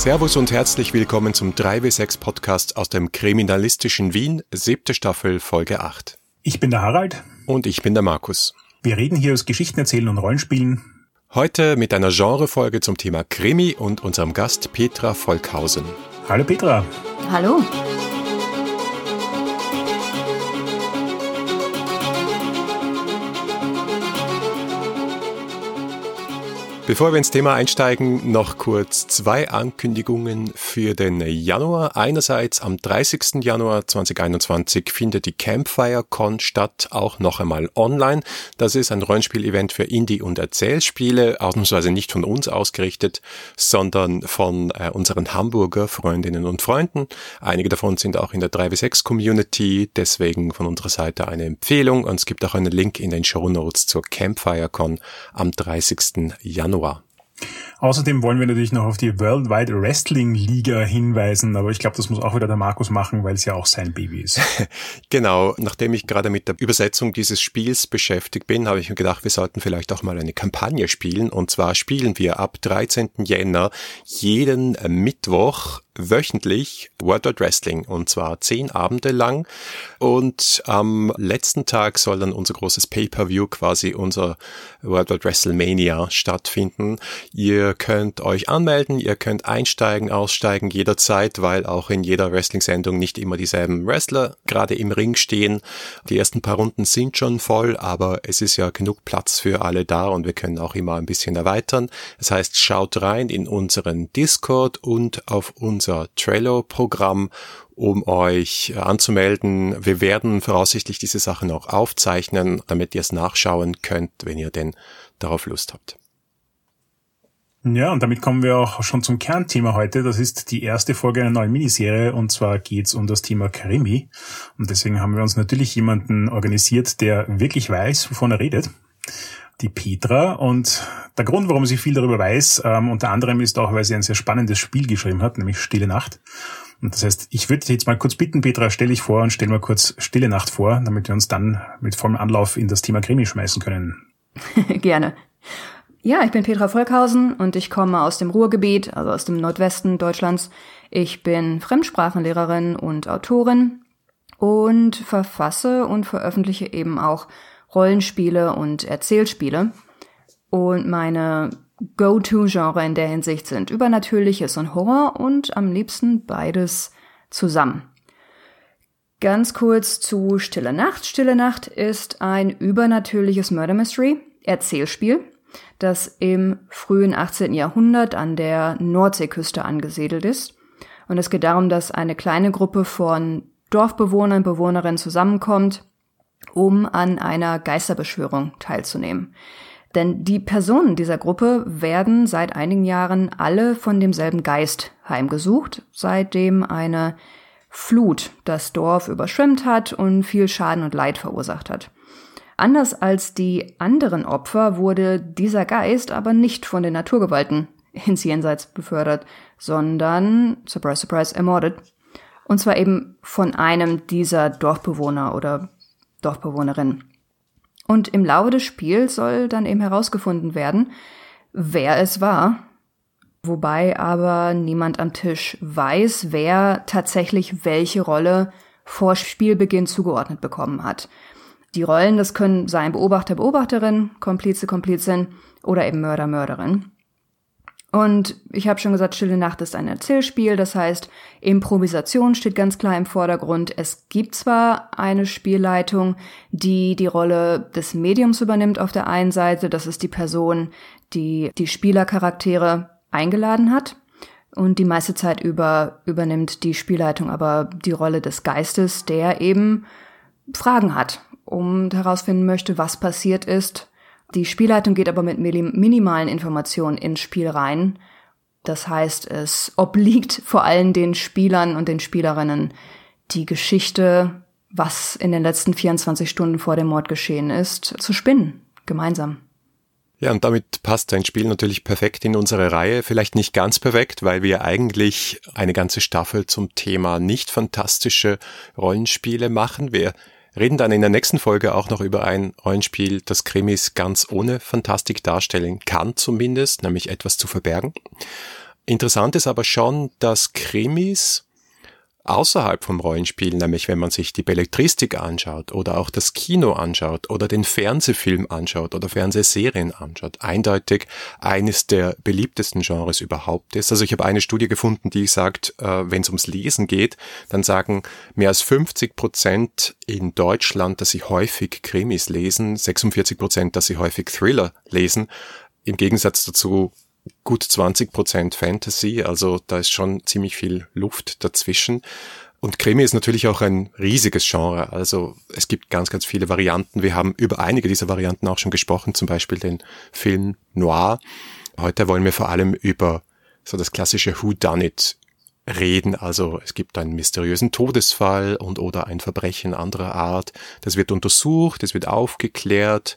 Servus und herzlich willkommen zum 3W6 Podcast aus dem kriminalistischen Wien, siebte Staffel, Folge 8. Ich bin der Harald. Und ich bin der Markus. Wir reden hier aus Geschichten erzählen und Rollenspielen. Heute mit einer Genrefolge zum Thema Krimi und unserem Gast Petra Volkhausen. Hallo Petra. Hallo. Bevor wir ins Thema einsteigen, noch kurz zwei Ankündigungen für den Januar. Einerseits am 30. Januar 2021 findet die Campfire Con statt, auch noch einmal online. Das ist ein Rollenspiel-Event für Indie- und Erzählspiele, ausnahmsweise nicht von uns ausgerichtet, sondern von äh, unseren Hamburger Freundinnen und Freunden. Einige davon sind auch in der 3W6 Community, deswegen von unserer Seite eine Empfehlung und es gibt auch einen Link in den Show Notes zur Campfire Con am 30. Januar. Januar. Außerdem wollen wir natürlich noch auf die Worldwide Wrestling Liga hinweisen, aber ich glaube, das muss auch wieder der Markus machen, weil es ja auch sein Baby ist. genau, nachdem ich gerade mit der Übersetzung dieses Spiels beschäftigt bin, habe ich mir gedacht, wir sollten vielleicht auch mal eine Kampagne spielen. Und zwar spielen wir ab 13. Jänner jeden Mittwoch wöchentlich World Wide Wrestling und zwar zehn Abende lang. Und am letzten Tag soll dann unser großes Pay-per-View quasi unser World Wide WrestleMania stattfinden. Ihr könnt euch anmelden, ihr könnt einsteigen, aussteigen jederzeit, weil auch in jeder Wrestling-Sendung nicht immer dieselben Wrestler gerade im Ring stehen. Die ersten paar Runden sind schon voll, aber es ist ja genug Platz für alle da und wir können auch immer ein bisschen erweitern. Das heißt, schaut rein in unseren Discord und auf unser unser Trello-Programm, um euch anzumelden. Wir werden voraussichtlich diese Sachen auch aufzeichnen, damit ihr es nachschauen könnt, wenn ihr denn darauf Lust habt. Ja, und damit kommen wir auch schon zum Kernthema heute. Das ist die erste Folge einer neuen Miniserie und zwar geht's um das Thema Krimi. Und deswegen haben wir uns natürlich jemanden organisiert, der wirklich weiß, wovon er redet die Petra. Und der Grund, warum sie viel darüber weiß, ähm, unter anderem ist auch, weil sie ein sehr spannendes Spiel geschrieben hat, nämlich Stille Nacht. Und das heißt, ich würde dich jetzt mal kurz bitten, Petra, stell dich vor und stell mal kurz Stille Nacht vor, damit wir uns dann mit vollem Anlauf in das Thema Krimi schmeißen können. Gerne. Ja, ich bin Petra Volkhausen und ich komme aus dem Ruhrgebiet, also aus dem Nordwesten Deutschlands. Ich bin Fremdsprachenlehrerin und Autorin und verfasse und veröffentliche eben auch Rollenspiele und Erzählspiele. Und meine Go-To-Genre in der Hinsicht sind Übernatürliches und Horror und am liebsten beides zusammen. Ganz kurz zu Stille Nacht. Stille Nacht ist ein übernatürliches Murder Mystery Erzählspiel, das im frühen 18. Jahrhundert an der Nordseeküste angesiedelt ist. Und es geht darum, dass eine kleine Gruppe von Dorfbewohnern, Bewohnerinnen zusammenkommt um an einer Geisterbeschwörung teilzunehmen. Denn die Personen dieser Gruppe werden seit einigen Jahren alle von demselben Geist heimgesucht, seitdem eine Flut das Dorf überschwemmt hat und viel Schaden und Leid verursacht hat. Anders als die anderen Opfer wurde dieser Geist aber nicht von den Naturgewalten ins Jenseits befördert, sondern, surprise, surprise, ermordet. Und zwar eben von einem dieser Dorfbewohner oder Dorfbewohnerin. Und im Laufe des Spiels soll dann eben herausgefunden werden, wer es war, wobei aber niemand am Tisch weiß, wer tatsächlich welche Rolle vor Spielbeginn zugeordnet bekommen hat. Die Rollen, das können sein Beobachter, Beobachterin, Komplize, Komplizin oder eben Mörder, Mörderin. Und ich habe schon gesagt, Stille Nacht ist ein Erzählspiel, das heißt, Improvisation steht ganz klar im Vordergrund. Es gibt zwar eine Spielleitung, die die Rolle des Mediums übernimmt auf der einen Seite, das ist die Person, die die Spielercharaktere eingeladen hat. Und die meiste Zeit über übernimmt die Spielleitung aber die Rolle des Geistes, der eben Fragen hat, um herausfinden möchte, was passiert ist, die Spielleitung geht aber mit minimalen Informationen ins Spiel rein. Das heißt, es obliegt vor allem den Spielern und den Spielerinnen die Geschichte, was in den letzten 24 Stunden vor dem Mord geschehen ist, zu spinnen, gemeinsam. Ja, und damit passt ein Spiel natürlich perfekt in unsere Reihe. Vielleicht nicht ganz perfekt, weil wir eigentlich eine ganze Staffel zum Thema nicht fantastische Rollenspiele machen. Wir reden dann in der nächsten Folge auch noch über ein Rollenspiel, das Krimis ganz ohne Fantastik darstellen kann zumindest, nämlich etwas zu verbergen. Interessant ist aber schon, dass Krimis außerhalb vom Rollenspiel, nämlich wenn man sich die Belletristik anschaut oder auch das Kino anschaut oder den Fernsehfilm anschaut oder Fernsehserien anschaut, eindeutig eines der beliebtesten Genres überhaupt ist. Also ich habe eine Studie gefunden, die sagt, äh, wenn es ums Lesen geht, dann sagen mehr als 50 Prozent in Deutschland, dass sie häufig Krimis lesen, 46 Prozent, dass sie häufig Thriller lesen. Im Gegensatz dazu gut 20 Prozent Fantasy, also da ist schon ziemlich viel Luft dazwischen. Und Krimi ist natürlich auch ein riesiges Genre. Also es gibt ganz, ganz viele Varianten. Wir haben über einige dieser Varianten auch schon gesprochen, zum Beispiel den Film Noir. Heute wollen wir vor allem über so das klassische Who Done It reden. Also es gibt einen mysteriösen Todesfall und oder ein Verbrechen anderer Art. Das wird untersucht, es wird aufgeklärt.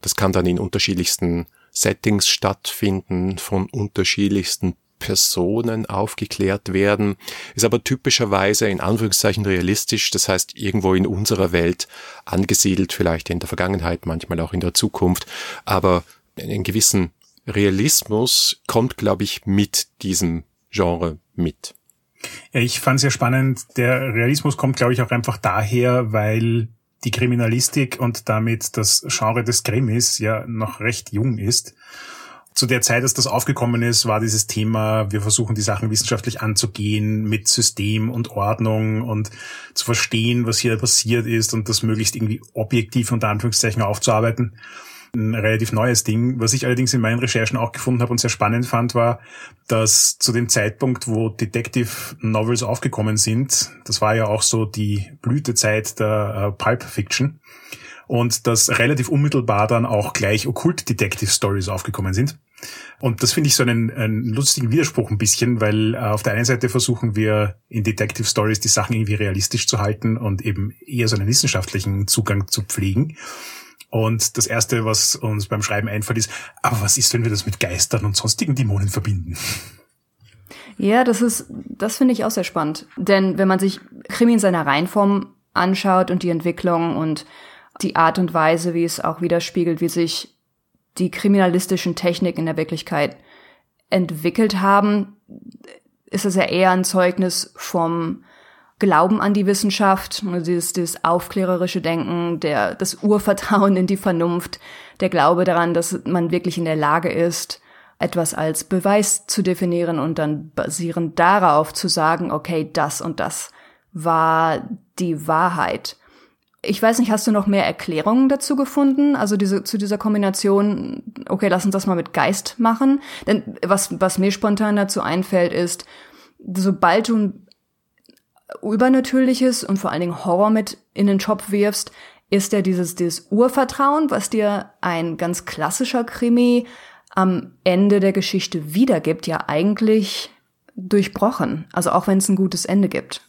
Das kann dann in unterschiedlichsten Settings stattfinden, von unterschiedlichsten Personen aufgeklärt werden, ist aber typischerweise in Anführungszeichen realistisch, das heißt irgendwo in unserer Welt angesiedelt, vielleicht in der Vergangenheit, manchmal auch in der Zukunft, aber einen gewissen Realismus kommt, glaube ich, mit diesem Genre mit. Ich fand es ja spannend, der Realismus kommt, glaube ich, auch einfach daher, weil die Kriminalistik und damit das Genre des Krimis ja noch recht jung ist. Zu der Zeit, als das aufgekommen ist, war dieses Thema, wir versuchen die Sachen wissenschaftlich anzugehen mit System und Ordnung und zu verstehen, was hier passiert ist und das möglichst irgendwie objektiv unter Anführungszeichen aufzuarbeiten ein relativ neues Ding. Was ich allerdings in meinen Recherchen auch gefunden habe und sehr spannend fand, war, dass zu dem Zeitpunkt, wo Detective Novels aufgekommen sind, das war ja auch so die Blütezeit der äh, Pulp Fiction, und dass relativ unmittelbar dann auch gleich Okkult Detective Stories aufgekommen sind. Und das finde ich so einen, einen lustigen Widerspruch ein bisschen, weil äh, auf der einen Seite versuchen wir in Detective Stories die Sachen irgendwie realistisch zu halten und eben eher so einen wissenschaftlichen Zugang zu pflegen. Und das erste, was uns beim Schreiben einfällt, ist, aber was ist, wenn wir das mit Geistern und sonstigen Dämonen verbinden? Ja, das ist, das finde ich auch sehr spannend. Denn wenn man sich Krimi in seiner Reihenform anschaut und die Entwicklung und die Art und Weise, wie es auch widerspiegelt, wie sich die kriminalistischen Techniken in der Wirklichkeit entwickelt haben, ist es ja eher ein Zeugnis vom Glauben an die Wissenschaft, dieses, dieses aufklärerische Denken, der, das Urvertrauen in die Vernunft, der Glaube daran, dass man wirklich in der Lage ist, etwas als Beweis zu definieren und dann basierend darauf zu sagen, okay, das und das war die Wahrheit. Ich weiß nicht, hast du noch mehr Erklärungen dazu gefunden? Also diese, zu dieser Kombination, okay, lass uns das mal mit Geist machen. Denn was, was mir spontan dazu einfällt, ist, sobald du Übernatürliches und vor allen Dingen Horror mit in den Topf wirfst, ist ja dieses, dieses Urvertrauen, was dir ein ganz klassischer Krimi am Ende der Geschichte wiedergibt, ja eigentlich durchbrochen. Also auch wenn es ein gutes Ende gibt.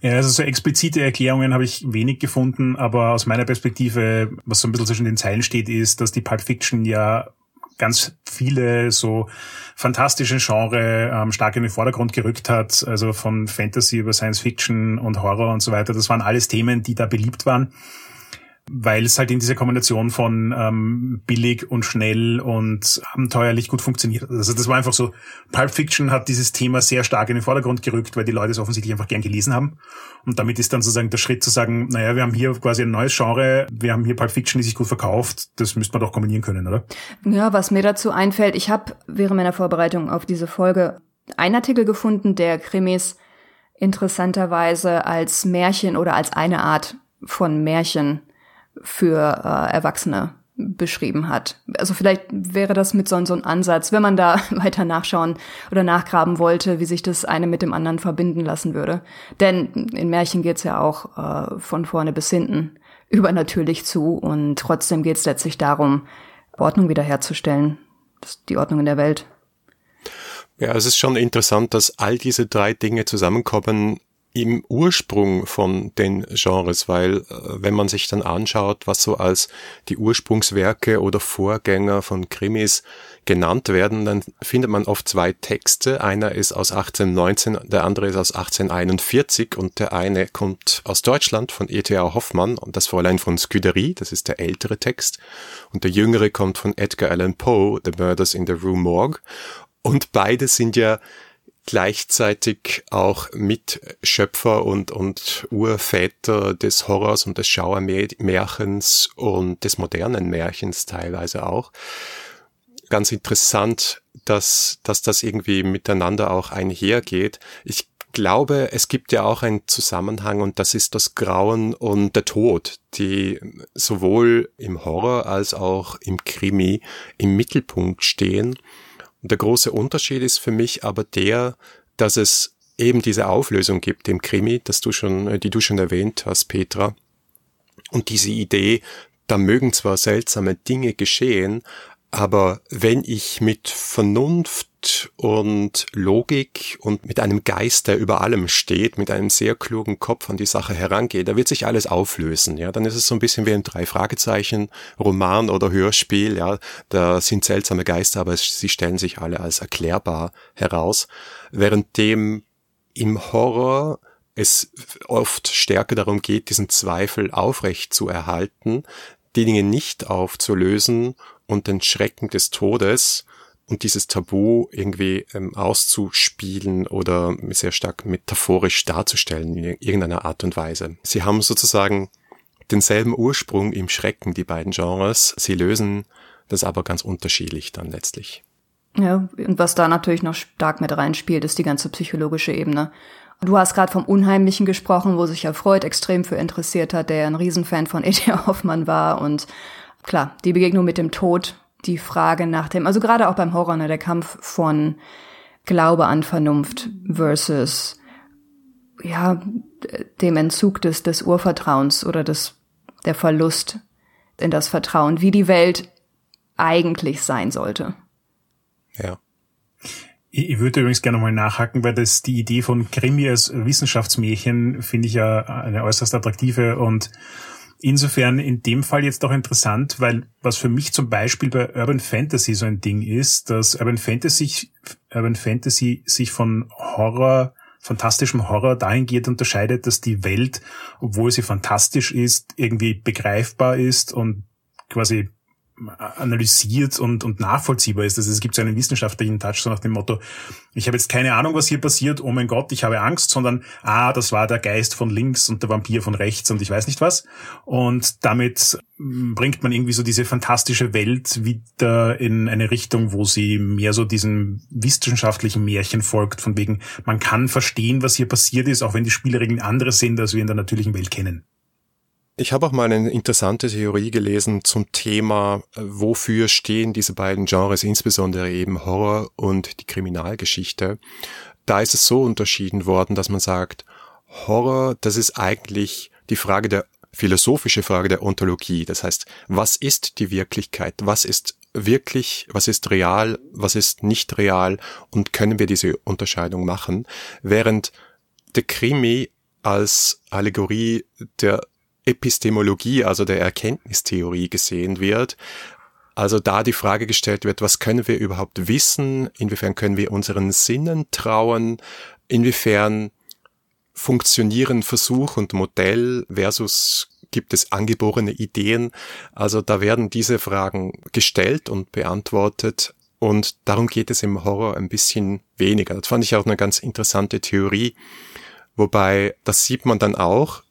Ja, also so explizite Erklärungen habe ich wenig gefunden, aber aus meiner Perspektive, was so ein bisschen zwischen den Zeilen steht, ist, dass die Pulp Fiction ja ganz viele so fantastische Genre ähm, stark in den Vordergrund gerückt hat, also von Fantasy über Science Fiction und Horror und so weiter. Das waren alles Themen, die da beliebt waren weil es halt in dieser Kombination von ähm, billig und schnell und abenteuerlich gut funktioniert. Also das war einfach so, Pulp Fiction hat dieses Thema sehr stark in den Vordergrund gerückt, weil die Leute es offensichtlich einfach gern gelesen haben. Und damit ist dann sozusagen der Schritt zu sagen, naja, wir haben hier quasi ein neues Genre, wir haben hier Pulp Fiction, die sich gut verkauft, das müsste man doch kombinieren können, oder? Ja, was mir dazu einfällt, ich habe während meiner Vorbereitung auf diese Folge einen Artikel gefunden, der Krimis interessanterweise als Märchen oder als eine Art von Märchen für äh, Erwachsene beschrieben hat. Also vielleicht wäre das mit so, so einem Ansatz, wenn man da weiter nachschauen oder nachgraben wollte, wie sich das eine mit dem anderen verbinden lassen würde. Denn in Märchen geht's ja auch äh, von vorne bis hinten übernatürlich zu und trotzdem geht's letztlich darum, Ordnung wiederherzustellen, die Ordnung in der Welt. Ja, es ist schon interessant, dass all diese drei Dinge zusammenkommen im Ursprung von den Genres, weil äh, wenn man sich dann anschaut, was so als die Ursprungswerke oder Vorgänger von Krimis genannt werden, dann findet man oft zwei Texte. Einer ist aus 1819, der andere ist aus 1841 und der eine kommt aus Deutschland von E.T.A. Hoffmann und das Fräulein von Scuderie, das ist der ältere Text und der jüngere kommt von Edgar Allan Poe, The Murders in the Rue Morgue Und beide sind ja gleichzeitig auch Mitschöpfer und, und Urväter des Horrors und des Schauermärchens und des modernen Märchens teilweise auch. Ganz interessant, dass, dass das irgendwie miteinander auch einhergeht. Ich glaube, es gibt ja auch einen Zusammenhang und das ist das Grauen und der Tod, die sowohl im Horror als auch im Krimi im Mittelpunkt stehen. Der große Unterschied ist für mich aber der, dass es eben diese Auflösung gibt im Krimi, dass du schon, äh, die du schon erwähnt hast, Petra. Und diese Idee, da mögen zwar seltsame Dinge geschehen, aber wenn ich mit Vernunft und Logik und mit einem Geist, der über allem steht, mit einem sehr klugen Kopf an die Sache herangehe, da wird sich alles auflösen. Ja, dann ist es so ein bisschen wie ein drei Fragezeichen Roman oder Hörspiel. Ja, da sind seltsame Geister, aber sie stellen sich alle als erklärbar heraus. Währenddem im Horror es oft stärker darum geht, diesen Zweifel aufrecht zu erhalten, die Dinge nicht aufzulösen und den Schrecken des Todes und dieses Tabu irgendwie ähm, auszuspielen oder sehr stark metaphorisch darzustellen in irgendeiner Art und Weise. Sie haben sozusagen denselben Ursprung im Schrecken, die beiden Genres. Sie lösen das aber ganz unterschiedlich dann letztlich. Ja, und was da natürlich noch stark mit reinspielt, ist die ganze psychologische Ebene. Du hast gerade vom Unheimlichen gesprochen, wo sich ja Freud extrem für interessiert hat, der ein Riesenfan von E.T. Hoffmann war und klar, die Begegnung mit dem Tod, die Frage nach dem, also gerade auch beim Horror, ne, der Kampf von Glaube an Vernunft versus ja, dem Entzug des, des Urvertrauens oder des, der Verlust in das Vertrauen, wie die Welt eigentlich sein sollte. Ja. Ich würde übrigens gerne mal nachhaken, weil das die Idee von Krimi als Wissenschaftsmärchen finde ich ja eine äußerst attraktive und insofern in dem Fall jetzt auch interessant, weil was für mich zum Beispiel bei Urban Fantasy so ein Ding ist, dass Urban Fantasy, Urban Fantasy sich von Horror, fantastischem Horror dahingehend unterscheidet, dass die Welt, obwohl sie fantastisch ist, irgendwie begreifbar ist und quasi analysiert und, und nachvollziehbar ist. Also es gibt so einen wissenschaftlichen Touch, so nach dem Motto, ich habe jetzt keine Ahnung, was hier passiert, oh mein Gott, ich habe Angst, sondern, ah, das war der Geist von links und der Vampir von rechts und ich weiß nicht was. Und damit mm, bringt man irgendwie so diese fantastische Welt wieder in eine Richtung, wo sie mehr so diesem wissenschaftlichen Märchen folgt, von wegen, man kann verstehen, was hier passiert ist, auch wenn die Spielregeln andere sind, als wir in der natürlichen Welt kennen. Ich habe auch mal eine interessante Theorie gelesen zum Thema, äh, wofür stehen diese beiden Genres, insbesondere eben Horror und die Kriminalgeschichte. Da ist es so unterschieden worden, dass man sagt, Horror, das ist eigentlich die Frage der philosophische Frage der Ontologie. Das heißt, was ist die Wirklichkeit? Was ist wirklich, was ist real, was ist nicht real und können wir diese Unterscheidung machen? Während der Krimi als Allegorie der Epistemologie, also der Erkenntnistheorie gesehen wird. Also da die Frage gestellt wird, was können wir überhaupt wissen? Inwiefern können wir unseren Sinnen trauen? Inwiefern funktionieren Versuch und Modell versus gibt es angeborene Ideen? Also da werden diese Fragen gestellt und beantwortet und darum geht es im Horror ein bisschen weniger. Das fand ich auch eine ganz interessante Theorie, wobei das sieht man dann auch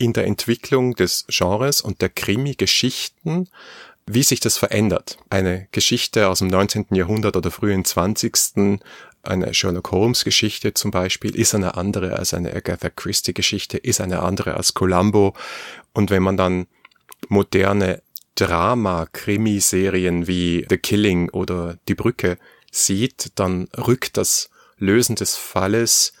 in der Entwicklung des Genres und der Krimi-Geschichten, wie sich das verändert. Eine Geschichte aus dem 19. Jahrhundert oder frühen 20. Eine Sherlock Holmes Geschichte zum Beispiel ist eine andere als eine Agatha Christie Geschichte, ist eine andere als Columbo. Und wenn man dann moderne Drama-Krimiserien wie The Killing oder Die Brücke sieht, dann rückt das Lösen des Falles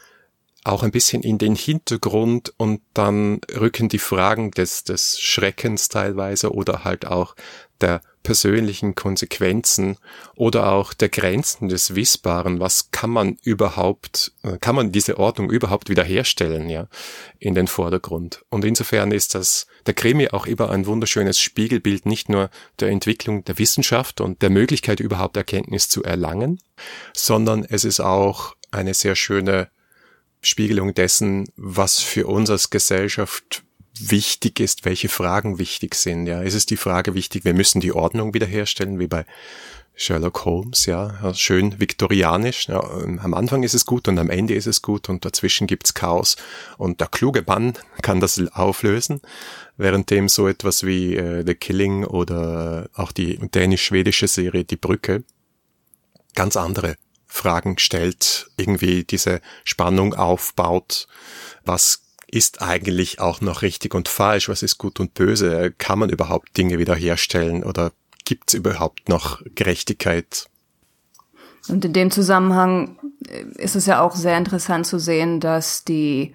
auch ein bisschen in den Hintergrund und dann rücken die Fragen des, des Schreckens teilweise oder halt auch der persönlichen Konsequenzen oder auch der Grenzen des Wissbaren. Was kann man überhaupt, äh, kann man diese Ordnung überhaupt wiederherstellen, ja, in den Vordergrund? Und insofern ist das, der Krimi auch immer ein wunderschönes Spiegelbild nicht nur der Entwicklung der Wissenschaft und der Möglichkeit überhaupt Erkenntnis zu erlangen, sondern es ist auch eine sehr schöne Spiegelung dessen, was für uns als Gesellschaft wichtig ist, welche Fragen wichtig sind. Ja, ist es die Frage wichtig, wir müssen die Ordnung wiederherstellen, wie bei Sherlock Holmes, ja, schön viktorianisch. Ja, am Anfang ist es gut und am Ende ist es gut und dazwischen gibt's Chaos. Und der kluge Mann kann das auflösen, währenddem so etwas wie äh, The Killing oder auch die dänisch-schwedische Serie Die Brücke ganz andere Fragen stellt, irgendwie diese Spannung aufbaut, was ist eigentlich auch noch richtig und falsch, was ist gut und böse, kann man überhaupt Dinge wiederherstellen oder gibt es überhaupt noch Gerechtigkeit? Und in dem Zusammenhang äh, ist es ja auch sehr interessant zu sehen, dass die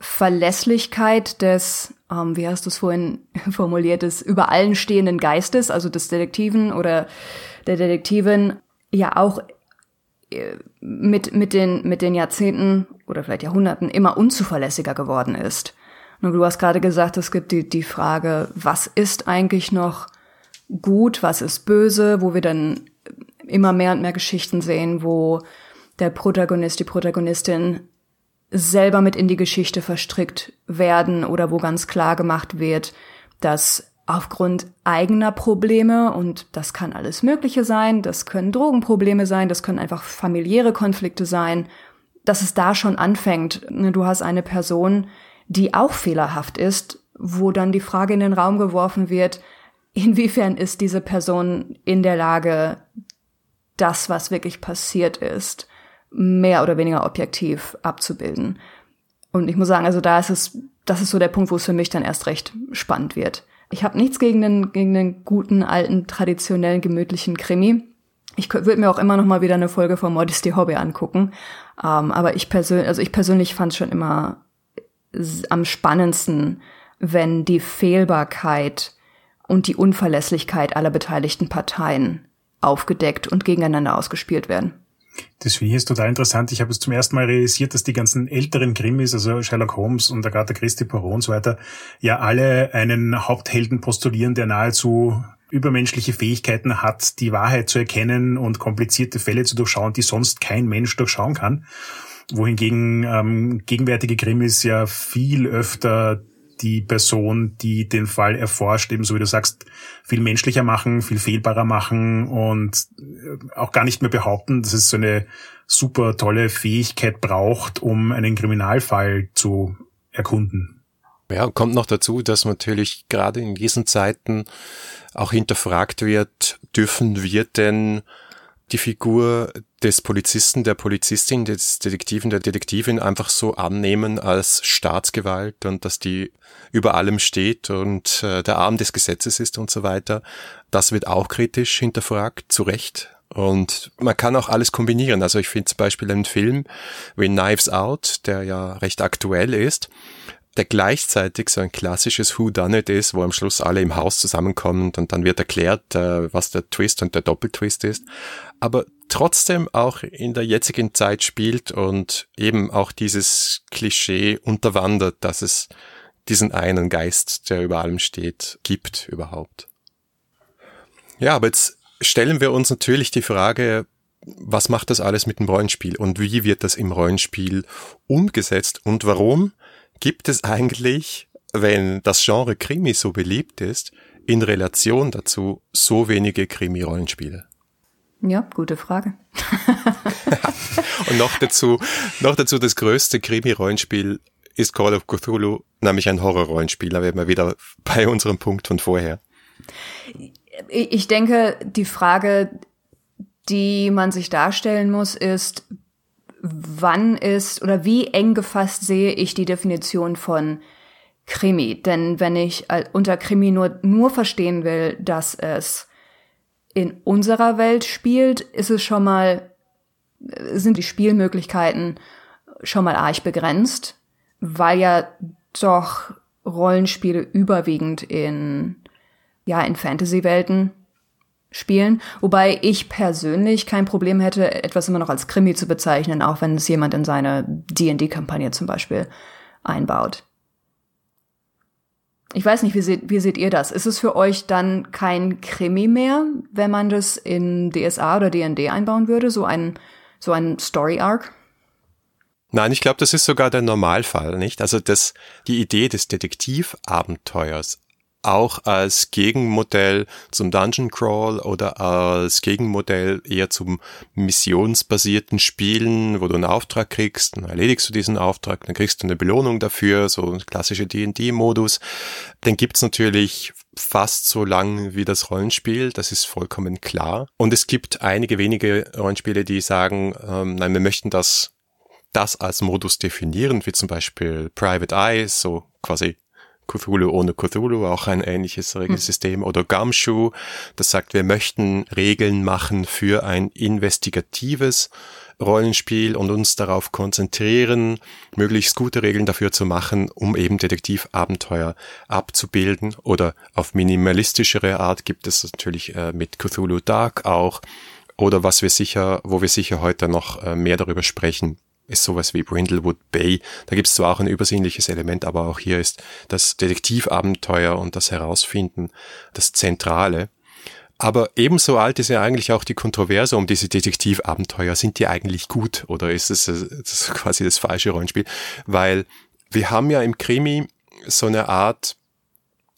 Verlässlichkeit des, ähm, wie hast du es vorhin formuliert, des über allen stehenden Geistes, also des Detektiven oder der Detektivin, ja auch mit, mit, den, mit den Jahrzehnten oder vielleicht Jahrhunderten immer unzuverlässiger geworden ist. Und du hast gerade gesagt, es gibt die, die Frage, was ist eigentlich noch gut, was ist böse, wo wir dann immer mehr und mehr Geschichten sehen, wo der Protagonist, die Protagonistin selber mit in die Geschichte verstrickt werden oder wo ganz klar gemacht wird, dass aufgrund eigener Probleme, und das kann alles Mögliche sein, das können Drogenprobleme sein, das können einfach familiäre Konflikte sein, dass es da schon anfängt. Du hast eine Person, die auch fehlerhaft ist, wo dann die Frage in den Raum geworfen wird, inwiefern ist diese Person in der Lage, das, was wirklich passiert ist, mehr oder weniger objektiv abzubilden. Und ich muss sagen, also da ist es, das ist so der Punkt, wo es für mich dann erst recht spannend wird. Ich habe nichts gegen den, gegen den guten, alten, traditionellen, gemütlichen Krimi. Ich würde mir auch immer noch mal wieder eine Folge von Modesty Hobby angucken. Ähm, aber ich persönlich, also ich persönlich fand es schon immer am spannendsten, wenn die Fehlbarkeit und die Unverlässlichkeit aller beteiligten Parteien aufgedeckt und gegeneinander ausgespielt werden. Das finde ich jetzt total interessant. Ich habe es zum ersten Mal realisiert, dass die ganzen älteren Krimis, also Sherlock Holmes und Agatha Christie, Poirot und so weiter, ja alle einen Haupthelden postulieren, der nahezu übermenschliche Fähigkeiten hat, die Wahrheit zu erkennen und komplizierte Fälle zu durchschauen, die sonst kein Mensch durchschauen kann. Wohingegen ähm, gegenwärtige Krimis ja viel öfter die Person, die den Fall erforscht, eben so wie du sagst, viel menschlicher machen, viel fehlbarer machen und äh, auch gar nicht mehr behaupten, dass es so eine super tolle Fähigkeit braucht, um einen Kriminalfall zu erkunden. Ja, kommt noch dazu, dass natürlich gerade in diesen Zeiten auch hinterfragt wird, dürfen wir denn die Figur des Polizisten, der Polizistin, des Detektiven, der Detektivin einfach so annehmen als Staatsgewalt und dass die über allem steht und äh, der Arm des Gesetzes ist und so weiter. Das wird auch kritisch hinterfragt, zu Recht. Und man kann auch alles kombinieren. Also ich finde zum Beispiel einen Film wie Knives Out, der ja recht aktuell ist, der gleichzeitig so ein klassisches Who Done It ist, wo am Schluss alle im Haus zusammenkommen und dann wird erklärt, äh, was der Twist und der Doppeltwist ist, aber trotzdem auch in der jetzigen Zeit spielt und eben auch dieses Klischee unterwandert, dass es diesen einen Geist, der über allem steht, gibt überhaupt. Ja, aber jetzt stellen wir uns natürlich die Frage, was macht das alles mit dem Rollenspiel und wie wird das im Rollenspiel umgesetzt und warum gibt es eigentlich, wenn das Genre Krimi so beliebt ist, in Relation dazu so wenige Krimi-Rollenspiele? Ja, gute Frage. Und noch dazu, noch dazu das größte Krimi-Rollenspiel ist Call of Cthulhu, nämlich ein Horror-Rollenspiel. Da werden wir wieder bei unserem Punkt von vorher. Ich denke, die Frage, die man sich darstellen muss, ist, wann ist oder wie eng gefasst sehe ich die Definition von Krimi? Denn wenn ich unter Krimi nur, nur verstehen will, dass es in unserer Welt spielt, ist es schon mal, sind die Spielmöglichkeiten schon mal arg begrenzt, weil ja doch Rollenspiele überwiegend in, ja, in Fantasy-Welten spielen. Wobei ich persönlich kein Problem hätte, etwas immer noch als Krimi zu bezeichnen, auch wenn es jemand in seine D&D-Kampagne zum Beispiel einbaut. Ich weiß nicht, wie seht, wie seht ihr das? Ist es für euch dann kein Krimi mehr, wenn man das in DSA oder D&D einbauen würde, so ein, so ein Story-Arc? Nein, ich glaube, das ist sogar der Normalfall, nicht? Also das, die Idee des Detektivabenteuers auch als Gegenmodell zum Dungeon Crawl oder als Gegenmodell eher zum missionsbasierten Spielen, wo du einen Auftrag kriegst, dann erledigst du diesen Auftrag, dann kriegst du eine Belohnung dafür, so ein klassischer D&D-Modus. Den gibt's natürlich fast so lang wie das Rollenspiel, das ist vollkommen klar. Und es gibt einige wenige Rollenspiele, die sagen, ähm, nein, wir möchten das das als Modus definieren, wie zum Beispiel Private Eye, so quasi Cthulhu ohne Cthulhu, auch ein ähnliches Regelsystem, hm. oder Gumshoe, das sagt, wir möchten Regeln machen für ein investigatives Rollenspiel und uns darauf konzentrieren, möglichst gute Regeln dafür zu machen, um eben Detektivabenteuer abzubilden. Oder auf minimalistischere Art gibt es natürlich äh, mit Cthulhu Dark auch. Oder was wir sicher, wo wir sicher heute noch äh, mehr darüber sprechen, ist sowas wie Brindlewood Bay. Da gibt es zwar auch ein übersinnliches Element, aber auch hier ist das Detektivabenteuer und das Herausfinden das Zentrale. Aber ebenso alt ist ja eigentlich auch die Kontroverse um diese Detektivabenteuer. Sind die eigentlich gut oder ist es das quasi das falsche Rollenspiel? Weil wir haben ja im Krimi so eine Art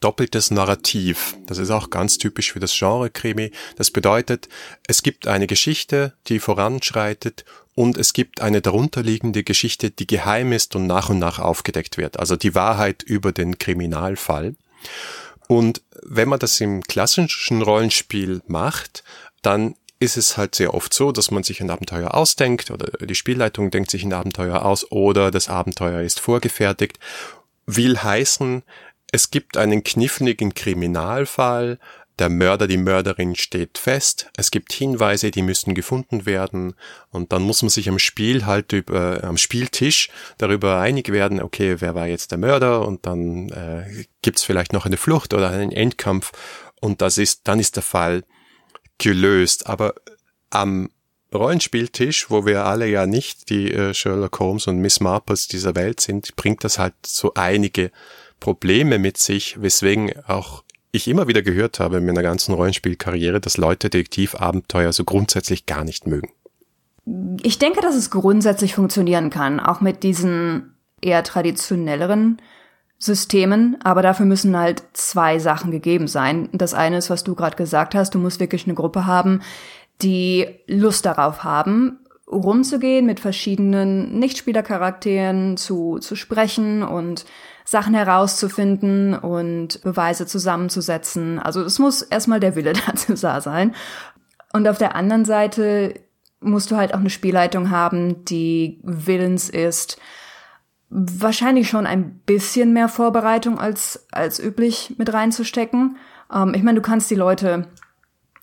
doppeltes Narrativ. Das ist auch ganz typisch für das Genre Krimi. Das bedeutet, es gibt eine Geschichte, die voranschreitet und es gibt eine darunterliegende Geschichte, die geheim ist und nach und nach aufgedeckt wird. Also die Wahrheit über den Kriminalfall. Und wenn man das im klassischen Rollenspiel macht, dann ist es halt sehr oft so, dass man sich ein Abenteuer ausdenkt oder die Spielleitung denkt sich ein Abenteuer aus oder das Abenteuer ist vorgefertigt. Will heißen, es gibt einen kniffligen Kriminalfall, der Mörder, die Mörderin steht fest, es gibt Hinweise, die müssen gefunden werden. Und dann muss man sich am Spiel halt über, am Spieltisch darüber einig werden, okay, wer war jetzt der Mörder? Und dann äh, gibt's vielleicht noch eine Flucht oder einen Endkampf. Und das ist, dann ist der Fall gelöst. Aber am Rollenspieltisch, wo wir alle ja nicht die äh, Sherlock Holmes und Miss Marples dieser Welt sind, bringt das halt so einige Probleme mit sich, weswegen auch ich immer wieder gehört habe in meiner ganzen Rollenspielkarriere, dass Leute Detektivabenteuer so grundsätzlich gar nicht mögen. Ich denke, dass es grundsätzlich funktionieren kann, auch mit diesen eher traditionelleren Systemen, aber dafür müssen halt zwei Sachen gegeben sein. Das eine ist, was du gerade gesagt hast, du musst wirklich eine Gruppe haben, die Lust darauf haben, rumzugehen, mit verschiedenen Nichtspielercharakteren zu, zu sprechen und Sachen herauszufinden und Beweise zusammenzusetzen. Also es muss erstmal der Wille dazu da sein. Und auf der anderen Seite musst du halt auch eine Spielleitung haben, die willens ist, wahrscheinlich schon ein bisschen mehr Vorbereitung als, als üblich mit reinzustecken. Ähm, ich meine, du kannst die Leute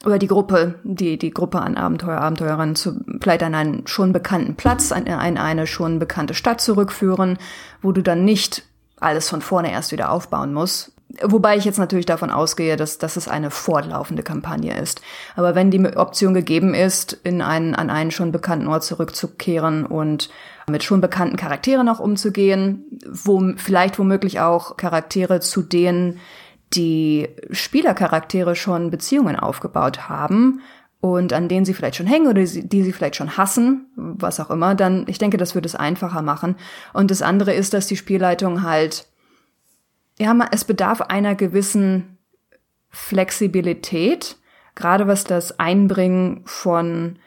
oder die Gruppe, die, die Gruppe an Abenteuer, Abenteurerinnen zu, vielleicht an einen schon bekannten Platz, an, an eine schon bekannte Stadt zurückführen, wo du dann nicht alles von vorne erst wieder aufbauen muss. Wobei ich jetzt natürlich davon ausgehe, dass, dass es eine fortlaufende Kampagne ist. Aber wenn die Option gegeben ist, in einen, an einen schon bekannten Ort zurückzukehren und mit schon bekannten Charakteren auch umzugehen, wo vielleicht womöglich auch Charaktere zu denen die Spielercharaktere schon Beziehungen aufgebaut haben und an denen sie vielleicht schon hängen oder die sie vielleicht schon hassen, was auch immer, dann, ich denke, das würde es einfacher machen. Und das andere ist, dass die Spielleitung halt, ja, es bedarf einer gewissen Flexibilität, gerade was das Einbringen von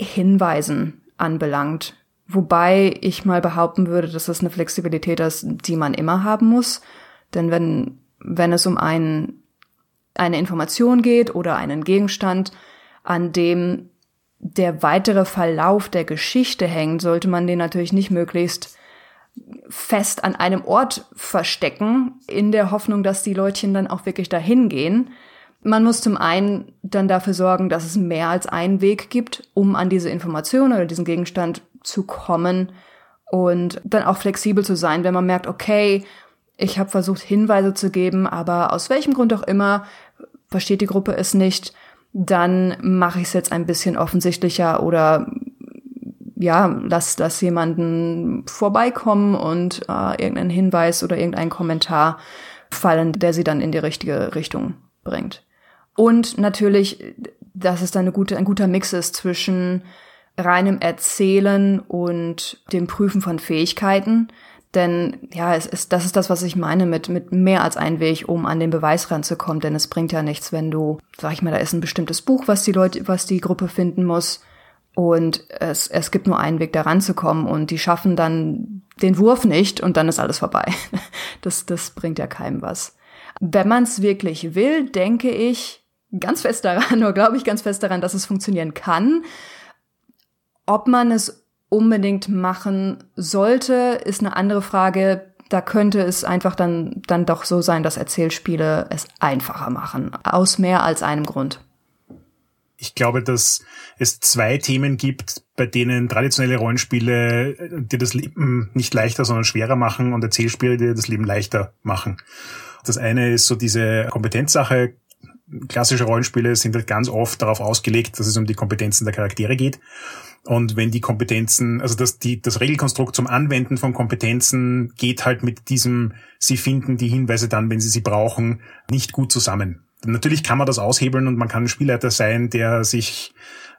Hinweisen anbelangt. Wobei ich mal behaupten würde, dass das eine Flexibilität ist, die man immer haben muss. Denn wenn, wenn es um ein, eine Information geht oder einen Gegenstand, an dem der weitere Verlauf der Geschichte hängt, sollte man den natürlich nicht möglichst fest an einem Ort verstecken, in der Hoffnung, dass die Leutchen dann auch wirklich dahin gehen. Man muss zum einen dann dafür sorgen, dass es mehr als einen Weg gibt, um an diese Information oder diesen Gegenstand zu kommen und dann auch flexibel zu sein, wenn man merkt, okay, ich habe versucht Hinweise zu geben, aber aus welchem Grund auch immer versteht die Gruppe es nicht dann mache ich es jetzt ein bisschen offensichtlicher oder ja, lass, lass jemanden vorbeikommen und äh, irgendeinen Hinweis oder irgendeinen Kommentar fallen, der sie dann in die richtige Richtung bringt. Und natürlich, dass es dann eine gute, ein guter Mix ist zwischen reinem Erzählen und dem Prüfen von Fähigkeiten. Denn ja, es ist, das ist das, was ich meine mit, mit mehr als ein Weg, um an den Beweis ranzukommen. Denn es bringt ja nichts, wenn du, sag ich mal, da ist ein bestimmtes Buch, was die Leute, was die Gruppe finden muss. Und es, es gibt nur einen Weg, da ranzukommen. Und die schaffen dann den Wurf nicht und dann ist alles vorbei. Das, das bringt ja keinem was. Wenn man es wirklich will, denke ich ganz fest daran, oder glaube ich ganz fest daran, dass es funktionieren kann. Ob man es unbedingt machen sollte, ist eine andere Frage. Da könnte es einfach dann, dann doch so sein, dass Erzählspiele es einfacher machen. Aus mehr als einem Grund. Ich glaube, dass es zwei Themen gibt, bei denen traditionelle Rollenspiele dir das Leben nicht leichter, sondern schwerer machen und Erzählspiele dir das Leben leichter machen. Das eine ist so diese Kompetenzsache. Klassische Rollenspiele sind halt ganz oft darauf ausgelegt, dass es um die Kompetenzen der Charaktere geht. Und wenn die Kompetenzen, also das, die, das Regelkonstrukt zum Anwenden von Kompetenzen geht halt mit diesem, sie finden die Hinweise dann, wenn sie sie brauchen, nicht gut zusammen. Natürlich kann man das aushebeln und man kann ein Spielleiter sein, der sich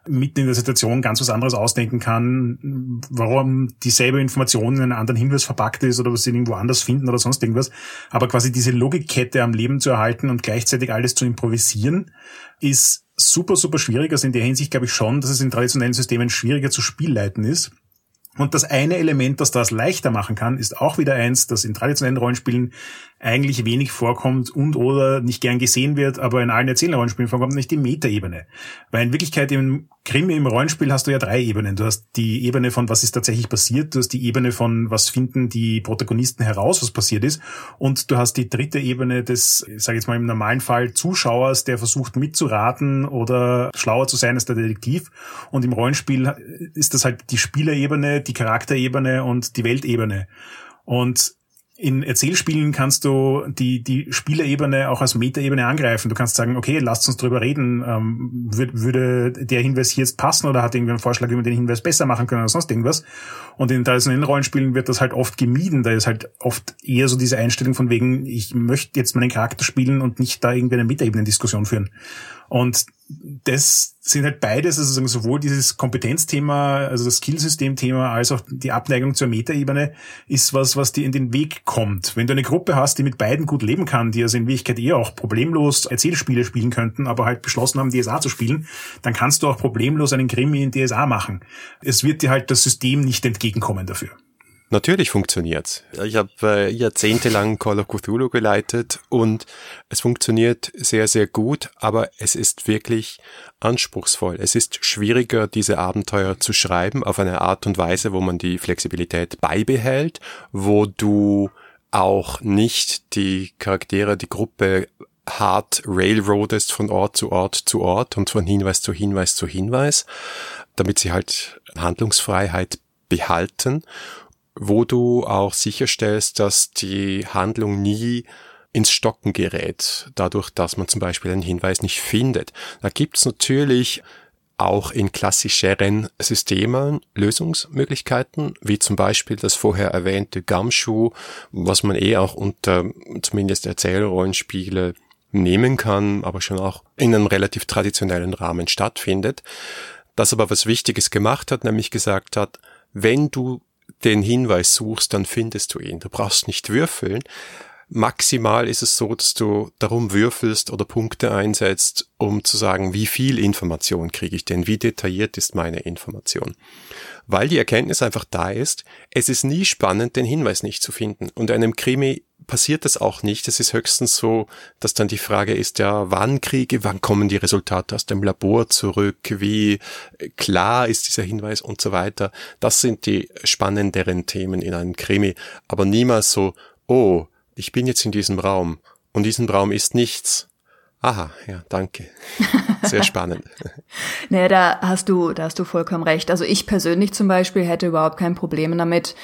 mitten in der Situation ganz was anderes ausdenken kann, warum dieselbe Information in einem anderen Hinweis verpackt ist oder was sie irgendwo anders finden oder sonst irgendwas. Aber quasi diese Logikkette am Leben zu erhalten und gleichzeitig alles zu improvisieren, ist super, super schwierig. Also in der Hinsicht glaube ich schon, dass es in traditionellen Systemen schwieriger zu spielleiten ist. Und das eine Element, das das leichter machen kann, ist auch wieder eins, das in traditionellen Rollenspielen eigentlich wenig vorkommt und oder nicht gern gesehen wird, aber in allen Erzählerrollenspielen vorkommt, nicht die Metaebene. Weil in Wirklichkeit im Krimi, im Rollenspiel hast du ja drei Ebenen. Du hast die Ebene von, was ist tatsächlich passiert, du hast die Ebene von, was finden die Protagonisten heraus, was passiert ist, und du hast die dritte Ebene des, ich sage jetzt mal im normalen Fall, Zuschauers, der versucht mitzuraten oder schlauer zu sein als der Detektiv. Und im Rollenspiel ist das halt die Spielerebene, die Charakterebene und die Weltebene. Und in Erzählspielen kannst du die, die Spielerebene auch als Metaebene angreifen. Du kannst sagen, okay, lasst uns drüber reden. Ähm, würde der Hinweis hier jetzt passen oder hat irgendwer einen Vorschlag, wie man den Hinweis besser machen können oder sonst irgendwas? Und in traditionellen Rollenspielen wird das halt oft gemieden. Da ist halt oft eher so diese Einstellung von wegen, ich möchte jetzt meinen Charakter spielen und nicht da irgendwie eine Metaebenen-Diskussion führen. Und das sind halt beides, also sowohl dieses Kompetenzthema, also das Skillsystem-Thema, als auch die Abneigung zur Metaebene ist was, was dir in den Weg kommt. Wenn du eine Gruppe hast, die mit beiden gut leben kann, die also in Wirklichkeit eher auch problemlos Erzählspiele spielen könnten, aber halt beschlossen haben, DSA zu spielen, dann kannst du auch problemlos einen Krimi in DSA machen. Es wird dir halt das System nicht entgegenkommen dafür. Natürlich funktioniert's. Ich habe äh, jahrzehntelang Call of Cthulhu geleitet und es funktioniert sehr, sehr gut, aber es ist wirklich anspruchsvoll. Es ist schwieriger, diese Abenteuer zu schreiben auf eine Art und Weise, wo man die Flexibilität beibehält, wo du auch nicht die Charaktere, die Gruppe hart railroadest von Ort zu Ort zu Ort und von Hinweis zu Hinweis zu Hinweis, damit sie halt Handlungsfreiheit behalten wo du auch sicherstellst, dass die Handlung nie ins Stocken gerät, dadurch, dass man zum Beispiel einen Hinweis nicht findet. Da gibt's natürlich auch in klassischeren Systemen Lösungsmöglichkeiten, wie zum Beispiel das vorher erwähnte Gumshoe, was man eh auch unter zumindest Erzählrollenspiele nehmen kann, aber schon auch in einem relativ traditionellen Rahmen stattfindet. Das aber was Wichtiges gemacht hat, nämlich gesagt hat, wenn du den Hinweis suchst, dann findest du ihn. Du brauchst nicht würfeln. Maximal ist es so, dass du darum würfelst oder Punkte einsetzt, um zu sagen, wie viel Information kriege ich denn, wie detailliert ist meine Information. Weil die Erkenntnis einfach da ist, es ist nie spannend, den Hinweis nicht zu finden. Und einem Krimi passiert das auch nicht. Es ist höchstens so, dass dann die Frage ist, ja, wann kriege, wann kommen die Resultate aus dem Labor zurück, wie klar ist dieser Hinweis und so weiter. Das sind die spannenderen Themen in einem Krimi, aber niemals so, oh, ich bin jetzt in diesem Raum und diesem Raum ist nichts. Aha, ja, danke. Sehr spannend. naja, da hast du, da hast du vollkommen recht. Also ich persönlich zum Beispiel hätte überhaupt kein Problem damit,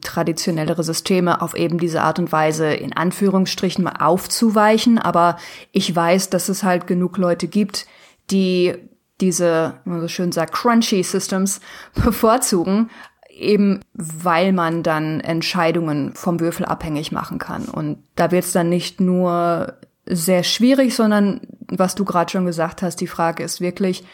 traditionellere Systeme auf eben diese Art und Weise in Anführungsstrichen mal aufzuweichen. Aber ich weiß, dass es halt genug Leute gibt, die diese, wie man so schön sagt, crunchy Systems bevorzugen, eben weil man dann Entscheidungen vom Würfel abhängig machen kann. Und da wird es dann nicht nur sehr schwierig, sondern was du gerade schon gesagt hast, die Frage ist wirklich,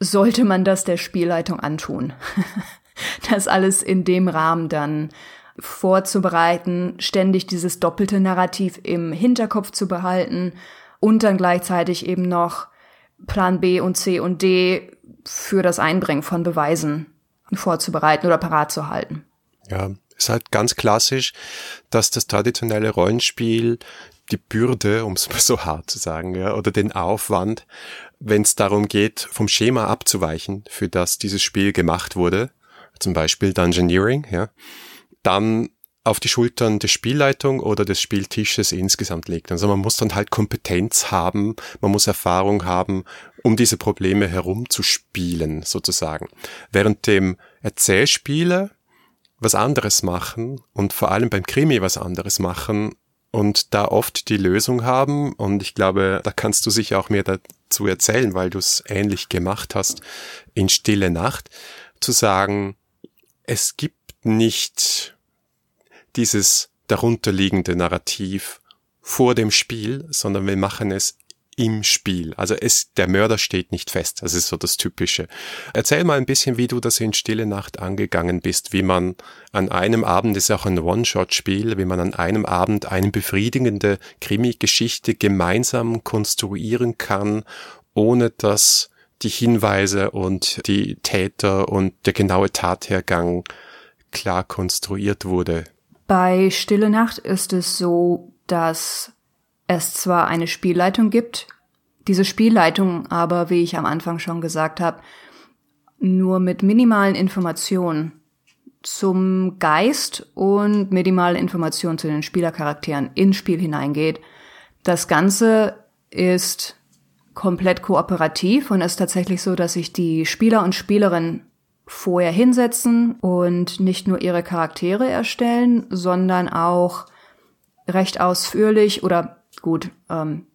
sollte man das der Spielleitung antun? das alles in dem Rahmen dann vorzubereiten, ständig dieses doppelte Narrativ im Hinterkopf zu behalten und dann gleichzeitig eben noch Plan B und C und D für das Einbringen von Beweisen vorzubereiten oder parat zu halten. Ja, ist halt ganz klassisch, dass das traditionelle Rollenspiel die Bürde, um es mal so hart zu sagen, ja, oder den Aufwand, wenn es darum geht, vom Schema abzuweichen, für das dieses Spiel gemacht wurde, zum Beispiel Dungeoneering, ja, dann auf die Schultern der Spielleitung oder des Spieltisches insgesamt legt. Also man muss dann halt Kompetenz haben, man muss Erfahrung haben, um diese Probleme herumzuspielen, sozusagen. Während dem Erzählspieler was anderes machen und vor allem beim Krimi was anderes machen und da oft die Lösung haben. Und ich glaube, da kannst du sicher auch mehr dazu erzählen, weil du es ähnlich gemacht hast in Stille Nacht, zu sagen, es gibt nicht dieses darunterliegende Narrativ vor dem Spiel, sondern wir machen es im Spiel. Also es, der Mörder steht nicht fest. Das ist so das Typische. Erzähl mal ein bisschen, wie du das in Stille Nacht angegangen bist, wie man an einem Abend, das ist auch ein One-Shot-Spiel, wie man an einem Abend eine befriedigende Krimi-Geschichte gemeinsam konstruieren kann, ohne dass die Hinweise und die Täter und der genaue Tathergang klar konstruiert wurde. Bei Stille Nacht ist es so, dass es zwar eine Spielleitung gibt, diese Spielleitung aber, wie ich am Anfang schon gesagt habe, nur mit minimalen Informationen zum Geist und minimalen Informationen zu den Spielercharakteren ins Spiel hineingeht. Das Ganze ist komplett kooperativ und ist tatsächlich so, dass sich die Spieler und Spielerinnen vorher hinsetzen und nicht nur ihre Charaktere erstellen, sondern auch recht ausführlich oder gut, ähm,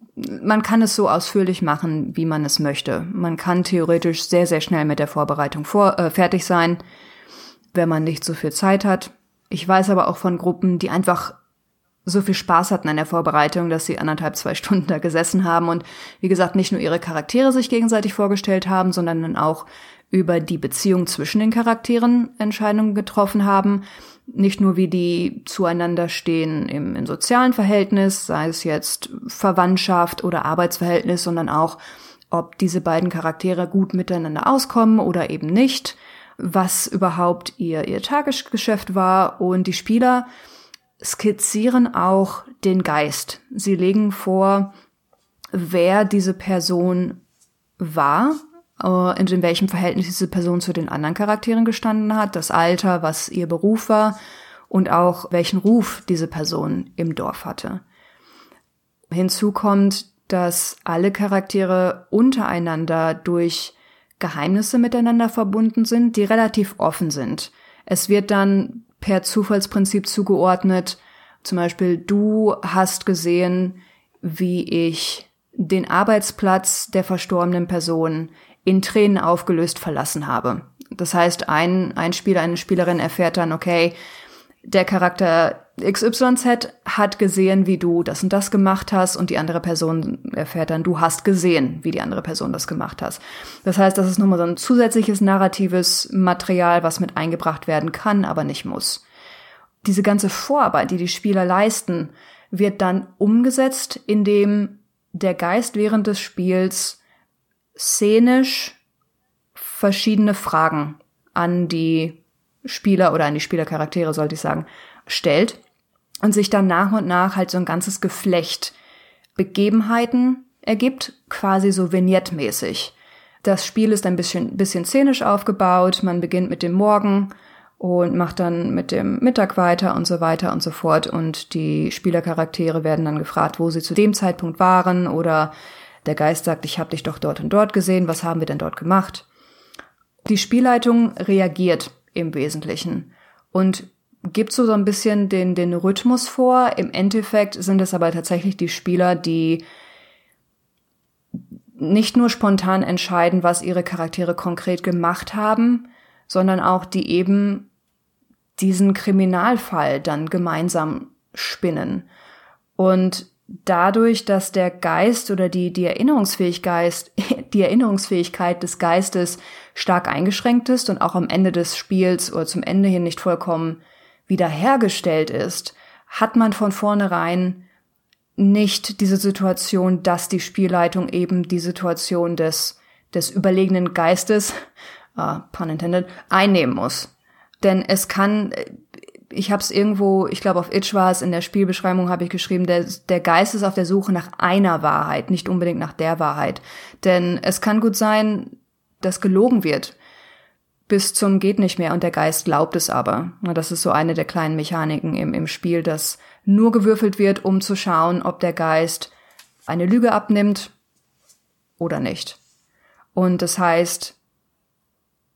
man kann es so ausführlich machen, wie man es möchte. Man kann theoretisch sehr, sehr schnell mit der Vorbereitung vor, äh, fertig sein, wenn man nicht so viel Zeit hat. Ich weiß aber auch von Gruppen, die einfach so viel Spaß hatten an der Vorbereitung, dass sie anderthalb, zwei Stunden da gesessen haben und wie gesagt nicht nur ihre Charaktere sich gegenseitig vorgestellt haben, sondern dann auch über die Beziehung zwischen den Charakteren Entscheidungen getroffen haben. Nicht nur wie die zueinander stehen im, im sozialen Verhältnis, sei es jetzt Verwandtschaft oder Arbeitsverhältnis, sondern auch, ob diese beiden Charaktere gut miteinander auskommen oder eben nicht, was überhaupt ihr, ihr Tagesgeschäft war und die Spieler skizzieren auch den Geist. Sie legen vor, wer diese Person war, äh, in welchem Verhältnis diese Person zu den anderen Charakteren gestanden hat, das Alter, was ihr Beruf war und auch welchen Ruf diese Person im Dorf hatte. Hinzu kommt, dass alle Charaktere untereinander durch Geheimnisse miteinander verbunden sind, die relativ offen sind. Es wird dann per Zufallsprinzip zugeordnet. Zum Beispiel, du hast gesehen, wie ich den Arbeitsplatz der verstorbenen Person in Tränen aufgelöst verlassen habe. Das heißt, ein, ein Spieler, eine Spielerin erfährt dann, okay, der Charakter XYZ hat gesehen, wie du das und das gemacht hast und die andere Person erfährt dann, du hast gesehen, wie die andere Person das gemacht hast. Das heißt, das ist nochmal so ein zusätzliches narratives Material, was mit eingebracht werden kann, aber nicht muss. Diese ganze Vorarbeit, die die Spieler leisten, wird dann umgesetzt, indem der Geist während des Spiels szenisch verschiedene Fragen an die Spieler oder an die Spielercharaktere, sollte ich sagen, stellt und sich dann nach und nach halt so ein ganzes Geflecht Begebenheiten ergibt, quasi so vignettmäßig. Das Spiel ist ein bisschen, bisschen szenisch aufgebaut. Man beginnt mit dem Morgen und macht dann mit dem Mittag weiter und so weiter und so fort. Und die Spielercharaktere werden dann gefragt, wo sie zu dem Zeitpunkt waren oder der Geist sagt, ich habe dich doch dort und dort gesehen, was haben wir denn dort gemacht? Die Spielleitung reagiert im Wesentlichen und gibt so, so ein bisschen den, den Rhythmus vor. Im Endeffekt sind es aber tatsächlich die Spieler, die nicht nur spontan entscheiden, was ihre Charaktere konkret gemacht haben, sondern auch die eben diesen Kriminalfall dann gemeinsam spinnen. Und dadurch, dass der Geist oder die, die Erinnerungsfähigkeit, die Erinnerungsfähigkeit des Geistes stark eingeschränkt ist und auch am Ende des Spiels oder zum Ende hin nicht vollkommen wiederhergestellt ist, hat man von vornherein nicht diese Situation, dass die Spielleitung eben die Situation des, des überlegenen Geistes, uh, pun intended, einnehmen muss. Denn es kann, ich habe es irgendwo, ich glaube auf Itch war es, in der Spielbeschreibung habe ich geschrieben, der, der Geist ist auf der Suche nach einer Wahrheit, nicht unbedingt nach der Wahrheit. Denn es kann gut sein, dass gelogen wird bis zum geht nicht mehr und der Geist glaubt es aber. Das ist so eine der kleinen Mechaniken im, im Spiel, dass nur gewürfelt wird, um zu schauen, ob der Geist eine Lüge abnimmt oder nicht. Und das heißt,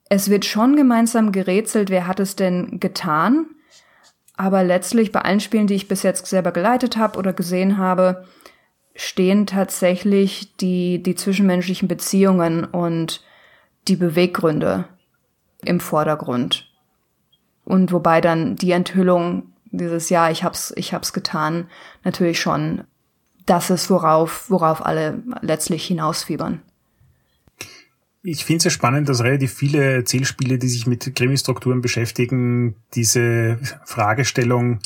es wird schon gemeinsam gerätselt, wer hat es denn getan, aber letztlich bei allen Spielen, die ich bis jetzt selber geleitet habe oder gesehen habe, stehen tatsächlich die, die zwischenmenschlichen Beziehungen und die Beweggründe im Vordergrund. Und wobei dann die Enthüllung dieses Jahr, ich hab's, ich hab's getan, natürlich schon das ist, worauf, worauf alle letztlich hinausfiebern. Ich finde es ja spannend, dass relativ viele Erzählspiele, die sich mit Krimi-Strukturen beschäftigen, diese Fragestellung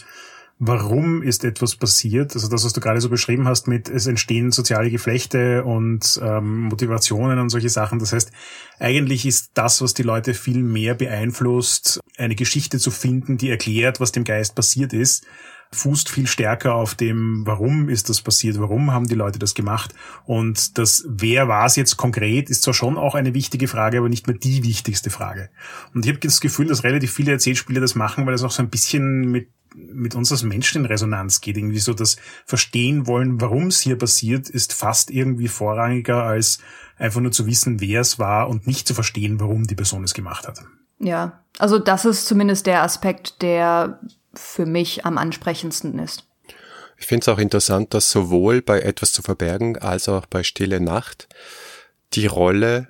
warum ist etwas passiert. Also das, was du gerade so beschrieben hast mit, es entstehen soziale Geflechte und ähm, Motivationen und solche Sachen. Das heißt, eigentlich ist das, was die Leute viel mehr beeinflusst, eine Geschichte zu finden, die erklärt, was dem Geist passiert ist, fußt viel stärker auf dem, warum ist das passiert, warum haben die Leute das gemacht. Und das, wer war es jetzt konkret, ist zwar schon auch eine wichtige Frage, aber nicht mehr die wichtigste Frage. Und ich habe das Gefühl, dass relativ viele Erzählspiele das machen, weil es auch so ein bisschen mit mit uns als Menschen in Resonanz geht. Irgendwie so das Verstehen wollen, warum es hier passiert, ist fast irgendwie vorrangiger als einfach nur zu wissen, wer es war und nicht zu verstehen, warum die Person es gemacht hat. Ja, also das ist zumindest der Aspekt, der für mich am ansprechendsten ist. Ich finde es auch interessant, dass sowohl bei etwas zu verbergen als auch bei Stille Nacht die Rolle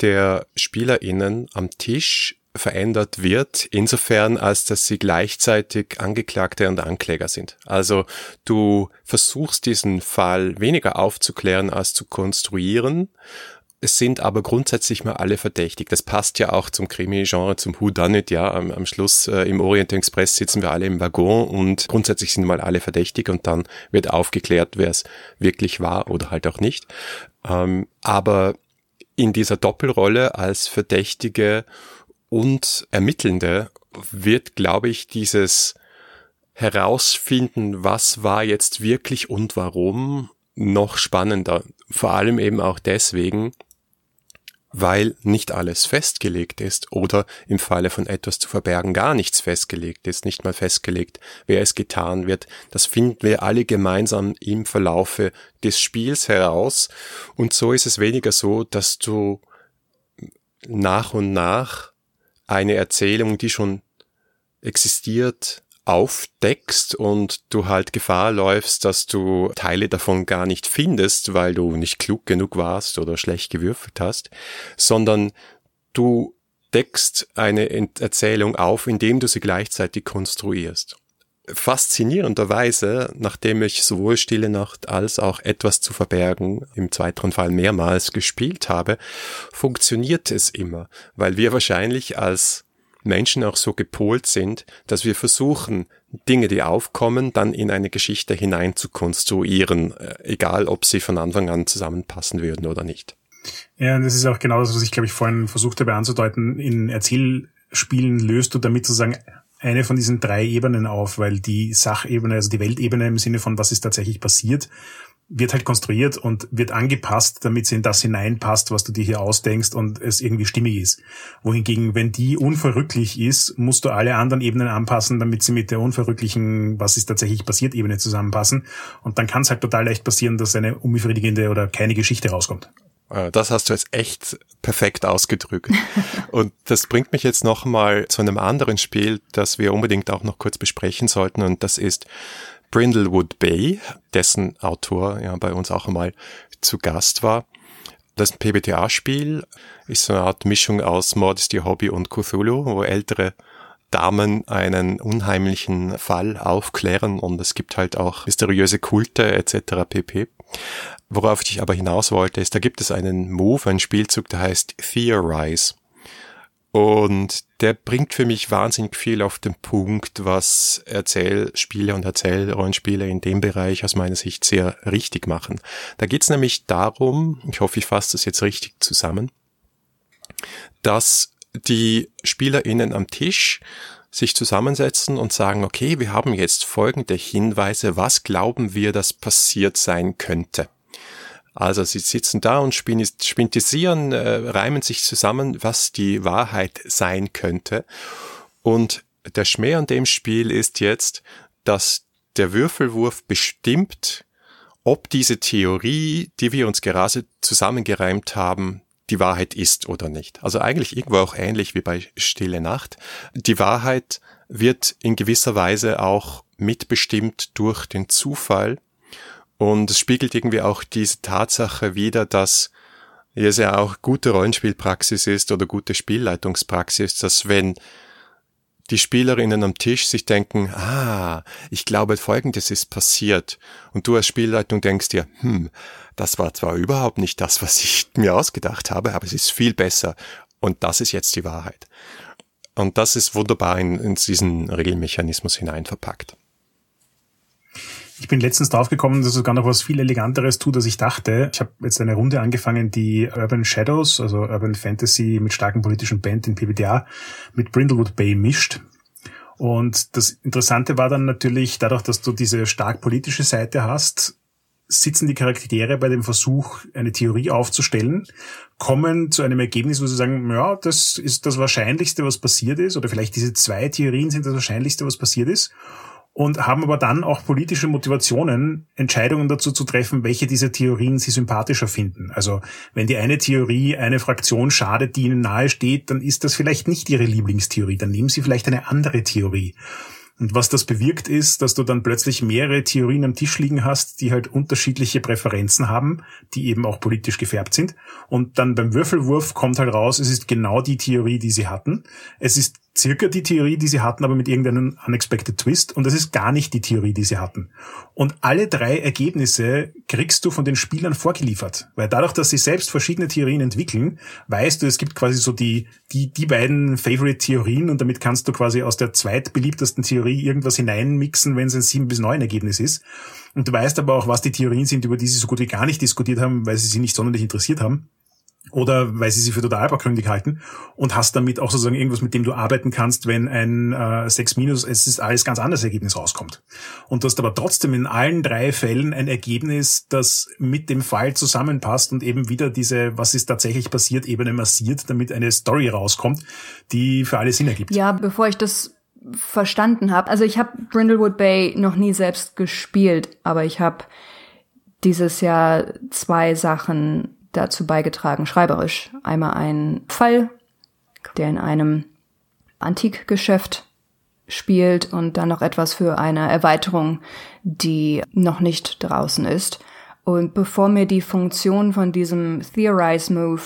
der SpielerInnen am Tisch verändert wird, insofern als dass sie gleichzeitig Angeklagte und Ankläger sind. Also du versuchst diesen Fall weniger aufzuklären als zu konstruieren. Es sind aber grundsätzlich mal alle verdächtig. Das passt ja auch zum Krimi-Genre, zum Who Done It, ja. Am, am Schluss äh, im Orient Express sitzen wir alle im Waggon und grundsätzlich sind mal alle verdächtig und dann wird aufgeklärt, wer es wirklich war oder halt auch nicht. Ähm, aber in dieser Doppelrolle als Verdächtige und Ermittelnde wird, glaube ich, dieses herausfinden, was war jetzt wirklich und warum, noch spannender. Vor allem eben auch deswegen, weil nicht alles festgelegt ist oder im Falle von etwas zu verbergen gar nichts festgelegt ist, nicht mal festgelegt, wer es getan wird. Das finden wir alle gemeinsam im Verlaufe des Spiels heraus und so ist es weniger so, dass du nach und nach eine Erzählung, die schon existiert, aufdeckst und du halt Gefahr läufst, dass du Teile davon gar nicht findest, weil du nicht klug genug warst oder schlecht gewürfelt hast, sondern du deckst eine Erzählung auf, indem du sie gleichzeitig konstruierst. Faszinierenderweise, nachdem ich sowohl Stille Nacht als auch etwas zu verbergen im zweiten Fall mehrmals gespielt habe, funktioniert es immer, weil wir wahrscheinlich als Menschen auch so gepolt sind, dass wir versuchen, Dinge, die aufkommen, dann in eine Geschichte hinein zu konstruieren, äh, egal ob sie von Anfang an zusammenpassen würden oder nicht. Ja, und das ist auch genau das, was ich, glaube ich, vorhin versucht habe anzudeuten. In Erzählspielen löst du damit sozusagen eine von diesen drei Ebenen auf, weil die Sachebene, also die Weltebene im Sinne von was ist tatsächlich passiert, wird halt konstruiert und wird angepasst, damit sie in das hineinpasst, was du dir hier ausdenkst und es irgendwie stimmig ist. Wohingegen, wenn die unverrücklich ist, musst du alle anderen Ebenen anpassen, damit sie mit der unverrücklichen, was ist tatsächlich passiert, Ebene zusammenpassen. Und dann kann es halt total leicht passieren, dass eine unbefriedigende oder keine Geschichte rauskommt. Äh, das hast du jetzt echt perfekt ausgedrückt. und das bringt mich jetzt nochmal zu einem anderen Spiel, das wir unbedingt auch noch kurz besprechen sollten. Und das ist Brindlewood Bay, dessen Autor ja bei uns auch einmal zu Gast war. Das PBTA-Spiel ist so eine Art Mischung aus Modesty Hobby und Cthulhu, wo ältere Damen einen unheimlichen Fall aufklären und es gibt halt auch mysteriöse Kulte etc. pp. Worauf ich aber hinaus wollte, ist, da gibt es einen Move, einen Spielzug, der heißt Theorize. Und der bringt für mich wahnsinnig viel auf den Punkt, was Erzählspiele und Erzählrollenspiele in dem Bereich aus meiner Sicht sehr richtig machen. Da geht es nämlich darum, ich hoffe, ich fasse das jetzt richtig zusammen, dass die SpielerInnen am Tisch sich zusammensetzen und sagen, okay, wir haben jetzt folgende Hinweise, was glauben wir, dass passiert sein könnte. Also sie sitzen da und spintisieren, äh, reimen sich zusammen, was die Wahrheit sein könnte. Und der Schmäh an dem Spiel ist jetzt, dass der Würfelwurf bestimmt, ob diese Theorie, die wir uns gerade zusammengereimt haben, die Wahrheit ist oder nicht. Also eigentlich irgendwo auch ähnlich wie bei Stille Nacht. Die Wahrheit wird in gewisser Weise auch mitbestimmt durch den Zufall und es spiegelt irgendwie auch diese Tatsache wider, dass es ja auch gute Rollenspielpraxis ist oder gute Spielleitungspraxis, dass wenn die Spielerinnen am Tisch sich denken, ah, ich glaube, Folgendes ist passiert. Und du als Spielleitung denkst dir, hm, das war zwar überhaupt nicht das, was ich mir ausgedacht habe, aber es ist viel besser. Und das ist jetzt die Wahrheit. Und das ist wunderbar in, in diesen Regelmechanismus hineinverpackt. Ich bin letztens draufgekommen, dass es sogar noch was viel Eleganteres tut, als ich dachte. Ich habe jetzt eine Runde angefangen, die Urban Shadows, also Urban Fantasy mit starken politischen Band in PBTA, mit Brindlewood Bay mischt. Und das Interessante war dann natürlich, dadurch, dass du diese stark politische Seite hast, sitzen die Charaktere bei dem Versuch, eine Theorie aufzustellen, kommen zu einem Ergebnis, wo sie sagen, ja, das ist das Wahrscheinlichste, was passiert ist, oder vielleicht diese zwei Theorien sind das Wahrscheinlichste, was passiert ist und haben aber dann auch politische Motivationen, Entscheidungen dazu zu treffen, welche dieser Theorien sie sympathischer finden. Also wenn die eine Theorie eine Fraktion schadet, die ihnen nahe steht, dann ist das vielleicht nicht ihre Lieblingstheorie, dann nehmen sie vielleicht eine andere Theorie. Und was das bewirkt ist, dass du dann plötzlich mehrere Theorien am Tisch liegen hast, die halt unterschiedliche Präferenzen haben, die eben auch politisch gefärbt sind. Und dann beim Würfelwurf kommt halt raus, es ist genau die Theorie, die sie hatten. Es ist circa die Theorie, die sie hatten, aber mit irgendeinem unexpected Twist. Und das ist gar nicht die Theorie, die sie hatten. Und alle drei Ergebnisse kriegst du von den Spielern vorgeliefert. Weil dadurch, dass sie selbst verschiedene Theorien entwickeln, weißt du, es gibt quasi so die, die, die beiden Favorite-Theorien und damit kannst du quasi aus der zweitbeliebtesten Theorie irgendwas hineinmixen, wenn es ein 7 bis 9 Ergebnis ist. Und du weißt aber auch, was die Theorien sind, über die sie so gut wie gar nicht diskutiert haben, weil sie sich nicht sonderlich interessiert haben oder weil sie sie für total abergründig halten und hast damit auch sozusagen irgendwas, mit dem du arbeiten kannst, wenn ein äh, 6 minus, es ist alles ganz anderes Ergebnis rauskommt. Und du hast aber trotzdem in allen drei Fällen ein Ergebnis, das mit dem Fall zusammenpasst und eben wieder diese, was ist tatsächlich passiert, Ebene massiert, damit eine Story rauskommt, die für alle Sinn ergibt. Ja, bevor ich das verstanden habe, also ich habe Brindlewood Bay noch nie selbst gespielt, aber ich habe dieses Jahr zwei Sachen dazu beigetragen, schreiberisch. Einmal ein Fall, der in einem Antikgeschäft spielt und dann noch etwas für eine Erweiterung, die noch nicht draußen ist. Und bevor mir die Funktion von diesem Theorize Move,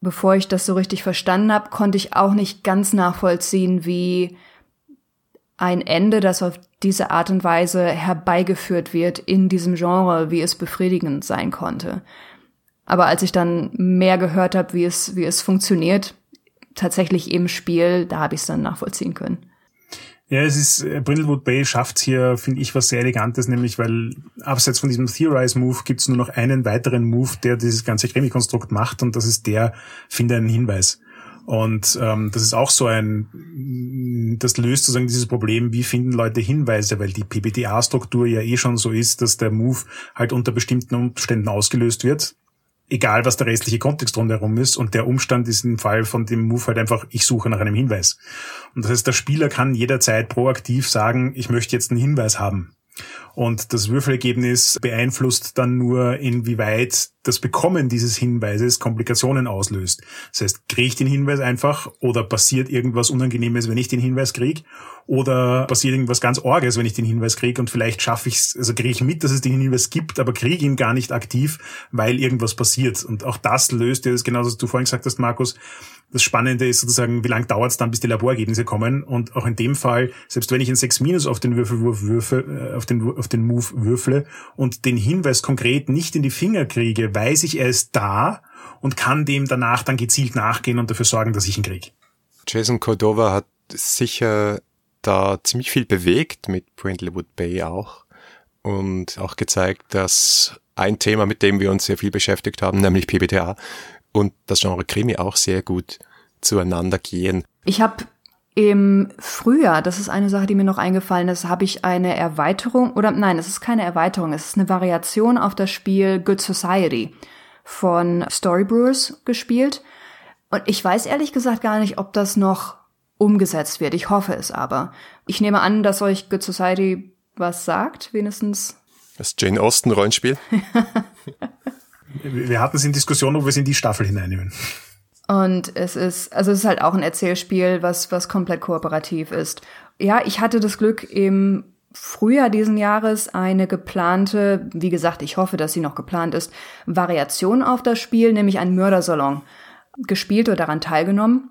bevor ich das so richtig verstanden habe, konnte ich auch nicht ganz nachvollziehen, wie ein Ende, das auf diese Art und Weise herbeigeführt wird in diesem Genre, wie es befriedigend sein konnte. Aber als ich dann mehr gehört habe, wie es, wie es funktioniert, tatsächlich im Spiel, da habe ich es dann nachvollziehen können. Ja, es ist, äh, Brindlewood Bay schafft hier, finde ich, was sehr Elegantes, nämlich weil abseits von diesem Theorize-Move gibt es nur noch einen weiteren Move, der dieses ganze Krimi-Konstrukt macht und das ist der, finde einen Hinweis. Und ähm, das ist auch so ein, das löst sozusagen dieses Problem, wie finden Leute Hinweise, weil die PBTA-Struktur ja eh schon so ist, dass der Move halt unter bestimmten Umständen ausgelöst wird egal was der restliche Kontext rundherum ist. Und der Umstand ist im Fall von dem Move halt einfach, ich suche nach einem Hinweis. Und das heißt, der Spieler kann jederzeit proaktiv sagen, ich möchte jetzt einen Hinweis haben. Und das Würfelergebnis beeinflusst dann nur, inwieweit das Bekommen dieses Hinweises Komplikationen auslöst. Das heißt, kriege ich den Hinweis einfach oder passiert irgendwas Unangenehmes, wenn ich den Hinweis kriege oder passiert irgendwas ganz Orges, wenn ich den Hinweis kriege und vielleicht schaffe ich es, also kriege ich mit, dass es den Hinweis gibt, aber kriege ihn gar nicht aktiv, weil irgendwas passiert. Und auch das löst ja das genauso, was du vorhin gesagt hast, Markus, das Spannende ist sozusagen, wie lange dauert es dann, bis die Laborergebnisse kommen. Und auch in dem Fall, selbst wenn ich ein 6 Minus auf den Würfelwurf würfe, äh, auf den, auf den Move würfle und den Hinweis konkret nicht in die Finger kriege, weiß ich, er ist da und kann dem danach dann gezielt nachgehen und dafür sorgen, dass ich ihn kriege. Jason Cordova hat sicher da ziemlich viel bewegt mit Brindlewood Bay auch und auch gezeigt, dass ein Thema, mit dem wir uns sehr viel beschäftigt haben, nämlich PBTA und das Genre Krimi auch sehr gut zueinander gehen. Ich habe im Frühjahr, das ist eine Sache, die mir noch eingefallen ist, habe ich eine Erweiterung, oder nein, es ist keine Erweiterung, es ist eine Variation auf das Spiel Good Society von Storybrewers gespielt. Und ich weiß ehrlich gesagt gar nicht, ob das noch umgesetzt wird. Ich hoffe es aber. Ich nehme an, dass euch Good Society was sagt, wenigstens. Das Jane Austen Rollenspiel? wir hatten es in Diskussion, ob wir es in die Staffel hineinnehmen. Und es ist, also es ist halt auch ein Erzählspiel, was, was komplett kooperativ ist. Ja, ich hatte das Glück, im Frühjahr diesen Jahres eine geplante, wie gesagt, ich hoffe, dass sie noch geplant ist, Variation auf das Spiel, nämlich ein Mördersalon, gespielt oder daran teilgenommen.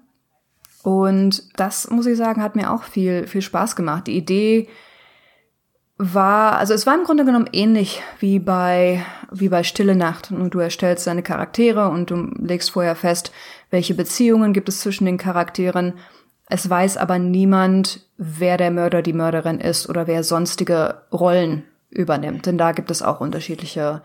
Und das, muss ich sagen, hat mir auch viel, viel Spaß gemacht. Die Idee war, also es war im Grunde genommen ähnlich wie bei, wie bei Stille Nacht. Und du erstellst deine Charaktere und du legst vorher fest, welche Beziehungen gibt es zwischen den Charakteren. Es weiß aber niemand, wer der Mörder, die Mörderin ist oder wer sonstige Rollen übernimmt. Denn da gibt es auch unterschiedliche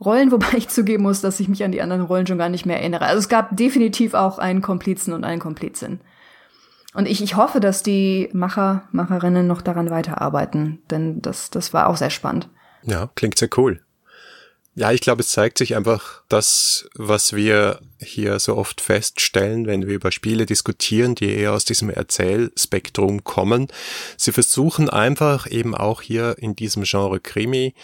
Rollen, wobei ich zugeben muss, dass ich mich an die anderen Rollen schon gar nicht mehr erinnere. Also es gab definitiv auch einen Komplizen und einen Komplizin. Und ich, ich hoffe, dass die Macher, Macherinnen noch daran weiterarbeiten, denn das, das war auch sehr spannend. Ja, klingt sehr cool. Ja, ich glaube, es zeigt sich einfach das, was wir hier so oft feststellen, wenn wir über Spiele diskutieren, die eher aus diesem Erzählspektrum kommen. Sie versuchen einfach eben auch hier in diesem Genre Krimi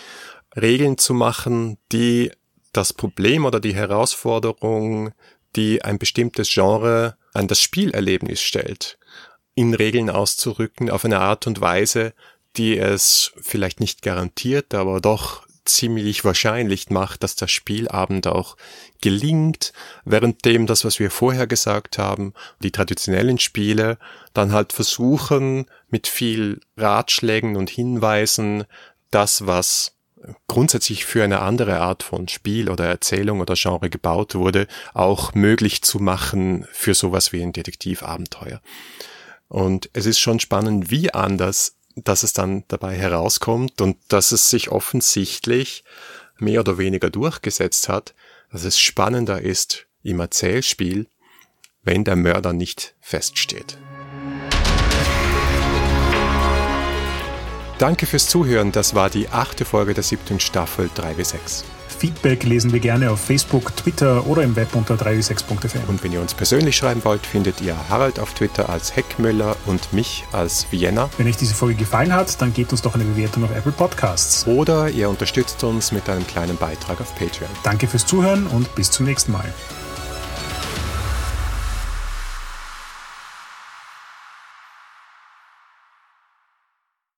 Regeln zu machen, die das Problem oder die Herausforderung, die ein bestimmtes Genre an das Spielerlebnis stellt, in Regeln auszurücken auf eine Art und Weise, die es vielleicht nicht garantiert, aber doch ziemlich wahrscheinlich macht, dass der Spielabend auch gelingt, währenddem das, was wir vorher gesagt haben, die traditionellen Spiele dann halt versuchen, mit viel Ratschlägen und Hinweisen das, was grundsätzlich für eine andere Art von Spiel oder Erzählung oder Genre gebaut wurde, auch möglich zu machen für sowas wie ein Detektivabenteuer. Und es ist schon spannend, wie anders dass es dann dabei herauskommt und dass es sich offensichtlich mehr oder weniger durchgesetzt hat, dass es spannender ist im Erzählspiel, wenn der Mörder nicht feststeht. Danke fürs Zuhören. Das war die achte Folge der siebten Staffel 3W6. Feedback lesen wir gerne auf Facebook, Twitter oder im Web unter 3w6.fm. Und wenn ihr uns persönlich schreiben wollt, findet ihr Harald auf Twitter als Heckmüller und mich als Vienna. Wenn euch diese Folge gefallen hat, dann gebt uns doch eine Bewertung auf Apple Podcasts. Oder ihr unterstützt uns mit einem kleinen Beitrag auf Patreon. Danke fürs Zuhören und bis zum nächsten Mal.